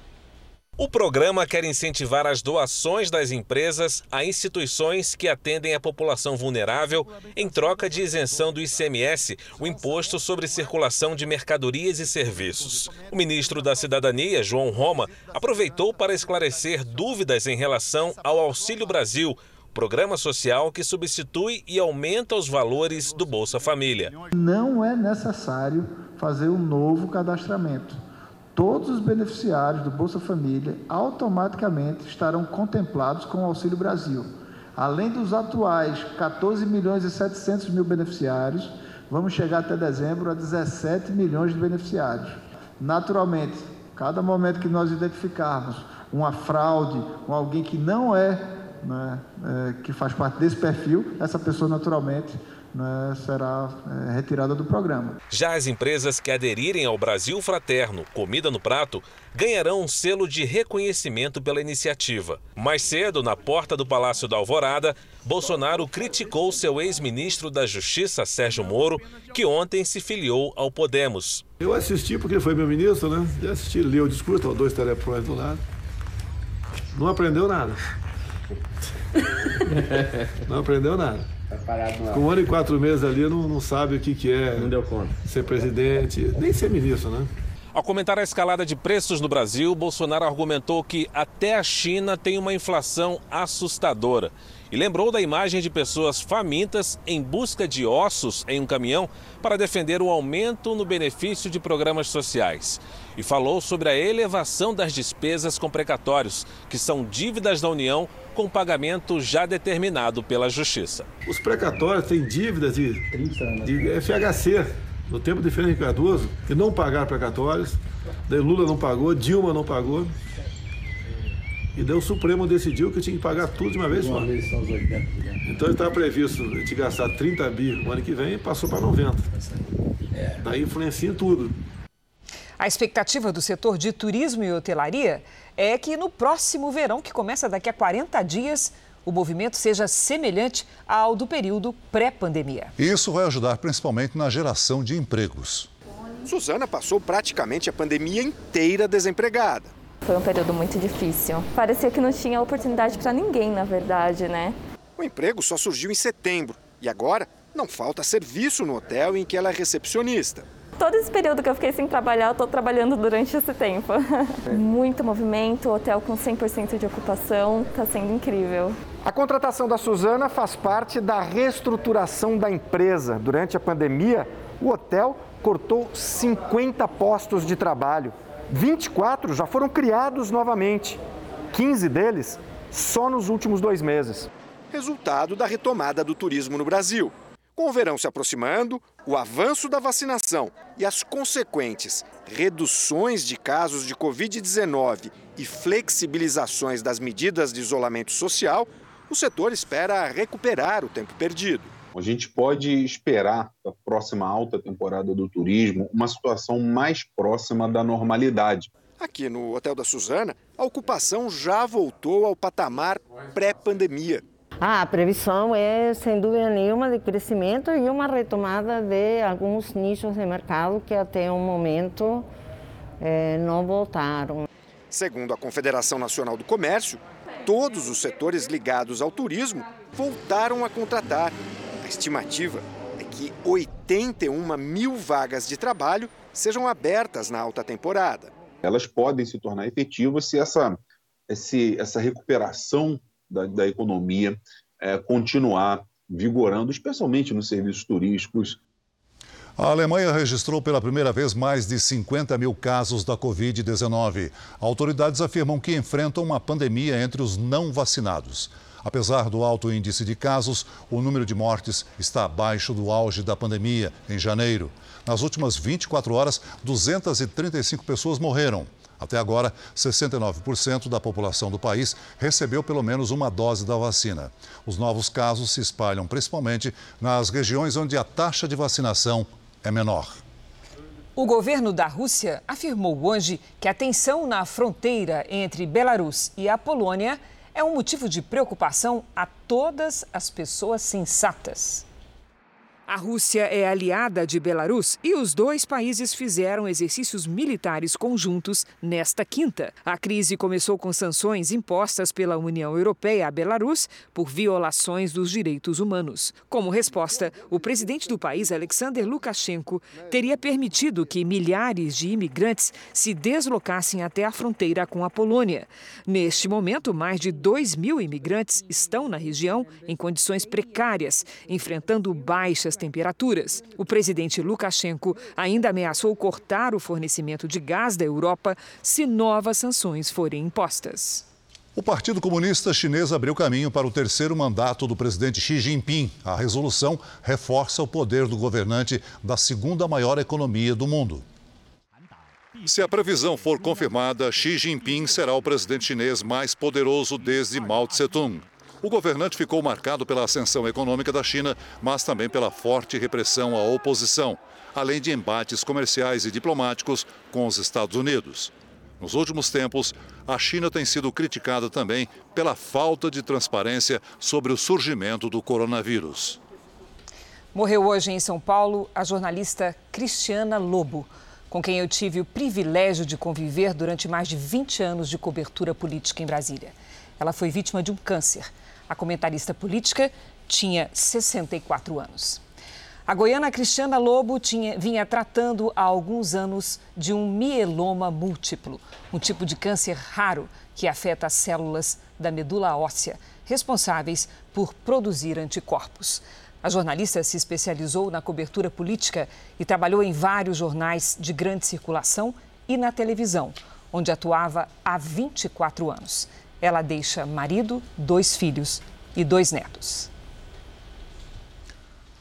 O programa quer incentivar as doações das empresas a instituições que atendem a população vulnerável em troca de isenção do ICMS, o Imposto sobre Circulação de Mercadorias e Serviços. O ministro da Cidadania, João Roma, aproveitou para esclarecer dúvidas em relação ao Auxílio Brasil, programa social que substitui e aumenta os valores do Bolsa Família. Não é necessário fazer um novo cadastramento todos os beneficiários do Bolsa Família automaticamente estarão contemplados com o Auxílio Brasil. Além dos atuais 14 milhões e 700 mil beneficiários, vamos chegar até dezembro a 17 milhões de beneficiários. Naturalmente, cada momento que nós identificarmos uma fraude, um alguém que não é, né, é que faz parte desse perfil, essa pessoa naturalmente né, será é, retirada do programa. Já as empresas que aderirem ao Brasil Fraterno Comida no Prato ganharão um selo de reconhecimento pela iniciativa. Mais cedo, na porta do Palácio da Alvorada, Bolsonaro criticou seu ex-ministro da Justiça, Sérgio Moro, que ontem se filiou ao Podemos. Eu assisti porque ele foi meu ministro, né? Eu assisti, li o discurso, dois telefones do lado. Não aprendeu nada. Não aprendeu nada. Tá Com um ano e quatro meses ali, não, não sabe o que, que é não deu conta. ser presidente, nem ser ministro, né? Ao comentar a escalada de preços no Brasil, Bolsonaro argumentou que até a China tem uma inflação assustadora e lembrou da imagem de pessoas famintas em busca de ossos em um caminhão para defender o aumento no benefício de programas sociais. E falou sobre a elevação das despesas com precatórios, que são dívidas da União com pagamento já determinado pela Justiça. Os precatórios têm dívidas de, de FHC no tempo de Fernando Cardoso, que não pagaram precatórios, Lula não pagou, Dilma não pagou. E daí o Supremo decidiu que tinha que pagar tudo de uma vez só. Então estava previsto de gastar 30 bi no ano que vem e passou para 90. Daí influencia em tudo. A expectativa do setor de turismo e hotelaria é que no próximo verão, que começa daqui a 40 dias, o movimento seja semelhante ao do período pré-pandemia. Isso vai ajudar principalmente na geração de empregos. Suzana passou praticamente a pandemia inteira desempregada. Foi um período muito difícil. Parecia que não tinha oportunidade para ninguém, na verdade, né? O emprego só surgiu em setembro e agora não falta serviço no hotel em que ela é recepcionista. Todo esse período que eu fiquei sem trabalhar, eu estou trabalhando durante esse tempo. É. Muito movimento, hotel com 100% de ocupação, está sendo incrível. A contratação da Suzana faz parte da reestruturação da empresa. Durante a pandemia, o hotel cortou 50 postos de trabalho. 24 já foram criados novamente, 15 deles só nos últimos dois meses. Resultado da retomada do turismo no Brasil. Com o verão se aproximando, o avanço da vacinação e as consequentes reduções de casos de Covid-19 e flexibilizações das medidas de isolamento social, o setor espera recuperar o tempo perdido. A gente pode esperar da próxima alta temporada do turismo uma situação mais próxima da normalidade. Aqui no Hotel da Suzana, a ocupação já voltou ao patamar pré-pandemia. Ah, a previsão é, sem dúvida nenhuma, de crescimento e uma retomada de alguns nichos de mercado que até o momento eh, não voltaram. Segundo a Confederação Nacional do Comércio, todos os setores ligados ao turismo voltaram a contratar a estimativa é que 81 mil vagas de trabalho sejam abertas na alta temporada. Elas podem se tornar efetivas se essa, esse, essa recuperação da, da economia é, continuar vigorando, especialmente nos serviços turísticos. A Alemanha registrou pela primeira vez mais de 50 mil casos da Covid-19. Autoridades afirmam que enfrentam uma pandemia entre os não vacinados. Apesar do alto índice de casos, o número de mortes está abaixo do auge da pandemia, em janeiro. Nas últimas 24 horas, 235 pessoas morreram. Até agora, 69% da população do país recebeu pelo menos uma dose da vacina. Os novos casos se espalham principalmente nas regiões onde a taxa de vacinação é menor. O governo da Rússia afirmou hoje que a tensão na fronteira entre Belarus e a Polônia é um motivo de preocupação a todas as pessoas sensatas. A Rússia é aliada de Belarus e os dois países fizeram exercícios militares conjuntos nesta quinta. A crise começou com sanções impostas pela União Europeia a Belarus por violações dos direitos humanos. Como resposta, o presidente do país, Alexander Lukashenko, teria permitido que milhares de imigrantes se deslocassem até a fronteira com a Polônia. Neste momento, mais de 2 mil imigrantes estão na região em condições precárias, enfrentando baixas temperaturas. O presidente Lukashenko ainda ameaçou cortar o fornecimento de gás da Europa se novas sanções forem impostas. O Partido Comunista Chinês abriu caminho para o terceiro mandato do presidente Xi Jinping. A resolução reforça o poder do governante da segunda maior economia do mundo. Se a previsão for confirmada, Xi Jinping será o presidente chinês mais poderoso desde Mao Tse-tung. O governante ficou marcado pela ascensão econômica da China, mas também pela forte repressão à oposição, além de embates comerciais e diplomáticos com os Estados Unidos. Nos últimos tempos, a China tem sido criticada também pela falta de transparência sobre o surgimento do coronavírus. Morreu hoje em São Paulo a jornalista Cristiana Lobo, com quem eu tive o privilégio de conviver durante mais de 20 anos de cobertura política em Brasília. Ela foi vítima de um câncer. A comentarista política tinha 64 anos. A goiana Cristiana Lobo tinha, vinha tratando há alguns anos de um mieloma múltiplo, um tipo de câncer raro que afeta as células da medula óssea, responsáveis por produzir anticorpos. A jornalista se especializou na cobertura política e trabalhou em vários jornais de grande circulação e na televisão, onde atuava há 24 anos. Ela deixa marido, dois filhos e dois netos.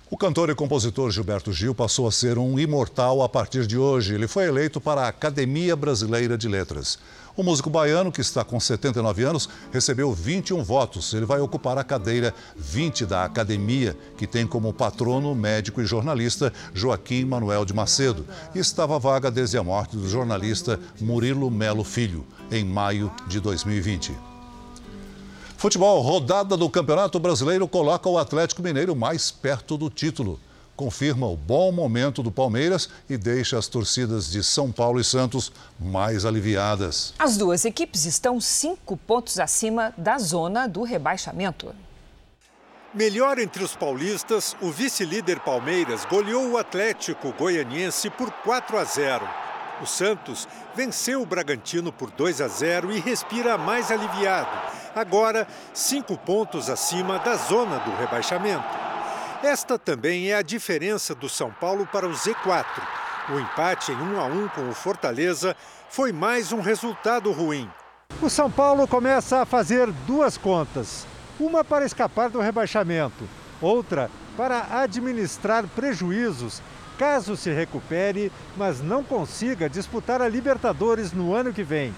O cantor e compositor Gilberto Gil passou a ser um imortal a partir de hoje. Ele foi eleito para a Academia Brasileira de Letras. O músico baiano, que está com 79 anos, recebeu 21 votos. Ele vai ocupar a cadeira 20 da academia, que tem como patrono médico e jornalista Joaquim Manuel de Macedo. E estava vaga desde a morte do jornalista Murilo Melo Filho, em maio de 2020. Futebol, rodada do Campeonato Brasileiro coloca o Atlético Mineiro mais perto do título. Confirma o bom momento do Palmeiras e deixa as torcidas de São Paulo e Santos mais aliviadas. As duas equipes estão cinco pontos acima da zona do rebaixamento. Melhor entre os paulistas, o vice-líder Palmeiras goleou o Atlético Goianiense por 4 a 0. O Santos venceu o Bragantino por 2 a 0 e respira mais aliviado, agora cinco pontos acima da zona do rebaixamento. Esta também é a diferença do São Paulo para o Z4. O empate em 1 a 1 com o Fortaleza foi mais um resultado ruim. O São Paulo começa a fazer duas contas: uma para escapar do rebaixamento, outra para administrar prejuízos caso se recupere, mas não consiga disputar a Libertadores no ano que vem.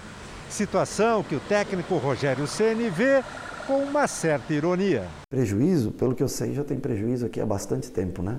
Situação que o técnico Rogério Ceni vê com uma certa ironia. Prejuízo, pelo que eu sei, já tem prejuízo aqui há bastante tempo, né?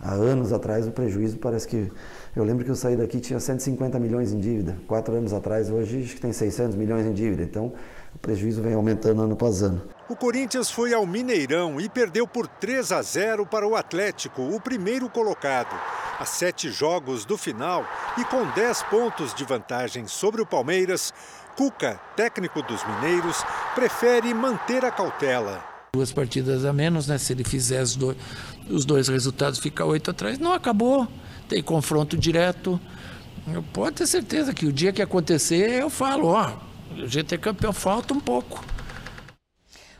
Há anos atrás o prejuízo parece que. Eu lembro que eu saí daqui tinha 150 milhões em dívida. Quatro anos atrás, hoje acho que tem 600 milhões em dívida. Então o prejuízo vem aumentando ano após ano. O Corinthians foi ao Mineirão e perdeu por 3 a 0 para o Atlético, o primeiro colocado. A sete jogos do final e com 10 pontos de vantagem sobre o Palmeiras, Cuca, técnico dos mineiros, prefere manter a cautela. Duas partidas a menos, né? Se ele fizer os dois, os dois resultados, fica oito atrás. Não acabou. Tem confronto direto. Eu pode ter certeza que o dia que acontecer, eu falo, ó, o GT campeão falta um pouco.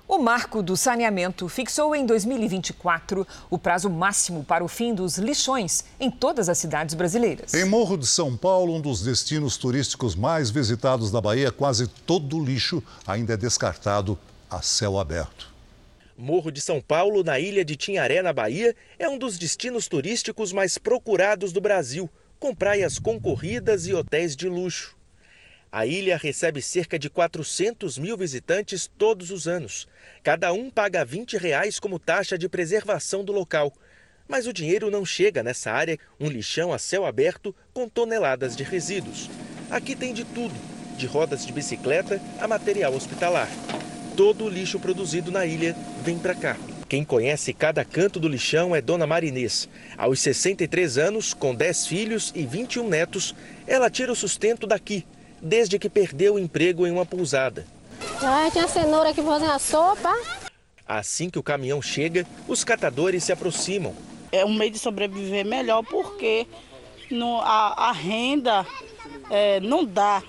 O marco do saneamento fixou em 2024 o prazo máximo para o fim dos lixões em todas as cidades brasileiras. Em Morro de São Paulo, um dos destinos turísticos mais visitados da Bahia, quase todo o lixo ainda é descartado a céu aberto. Morro de São Paulo, na ilha de Tinharé, na Bahia, é um dos destinos turísticos mais procurados do Brasil, com praias concorridas e hotéis de luxo. A ilha recebe cerca de 400 mil visitantes todos os anos. Cada um paga 20 reais como taxa de preservação do local. Mas o dinheiro não chega nessa área, um lixão a céu aberto com toneladas de resíduos. Aqui tem de tudo, de rodas de bicicleta a material hospitalar. Todo o lixo produzido na ilha vem para cá. Quem conhece cada canto do lixão é Dona Marinês. Aos 63 anos, com 10 filhos e 21 netos, ela tira o sustento daqui, desde que perdeu o emprego em uma pousada. Ah, tinha cenoura aqui fazendo a sopa. Assim que o caminhão chega, os catadores se aproximam. É um meio de sobreviver melhor porque no, a, a, renda é, não dá.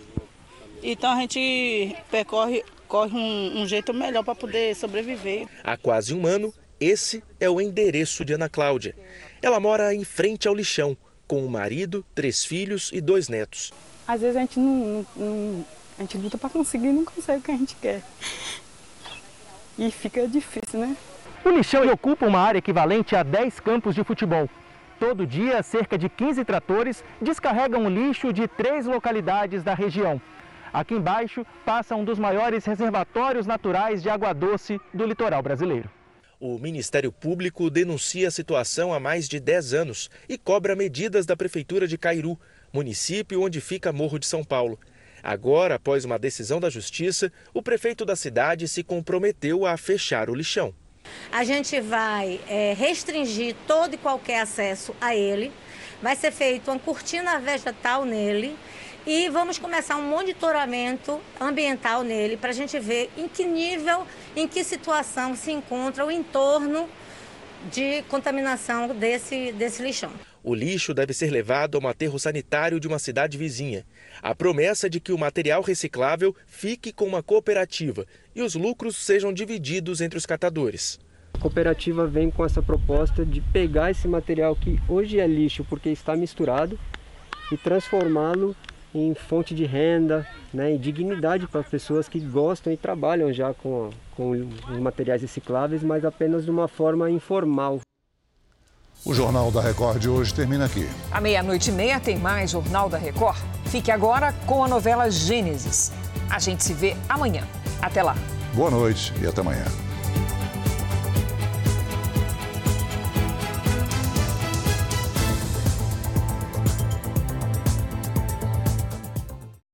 Então a gente percorre corre um, um jeito melhor para poder sobreviver. Há quase um ano, esse é o endereço de Ana Cláudia. Ela mora em frente ao lixão, com o marido, três filhos e dois netos. Às vezes a gente não, não a gente luta para conseguir e não consegue o que a gente quer. E fica difícil, né? O lixão ocupa uma área equivalente a 10 campos de futebol. Todo dia, cerca de 15 tratores descarregam lixo de três localidades da região. Aqui embaixo passa um dos maiores reservatórios naturais de água doce do litoral brasileiro. O Ministério Público denuncia a situação há mais de 10 anos e cobra medidas da Prefeitura de Cairu, município onde fica Morro de São Paulo. Agora, após uma decisão da Justiça, o prefeito da cidade se comprometeu a fechar o lixão. A gente vai é, restringir todo e qualquer acesso a ele, vai ser feito uma cortina vegetal nele e vamos começar um monitoramento ambiental nele para a gente ver em que nível, em que situação se encontra o entorno de contaminação desse, desse lixão. O lixo deve ser levado ao aterro sanitário de uma cidade vizinha. A promessa de que o material reciclável fique com uma cooperativa e os lucros sejam divididos entre os catadores. A cooperativa vem com essa proposta de pegar esse material que hoje é lixo porque está misturado e transformá-lo em fonte de renda né, e dignidade para pessoas que gostam e trabalham já com, com os materiais recicláveis, mas apenas de uma forma informal. O Jornal da Record de hoje termina aqui. À meia-noite e meia tem mais Jornal da Record. Fique agora com a novela Gênesis. A gente se vê amanhã. Até lá. Boa noite e até amanhã.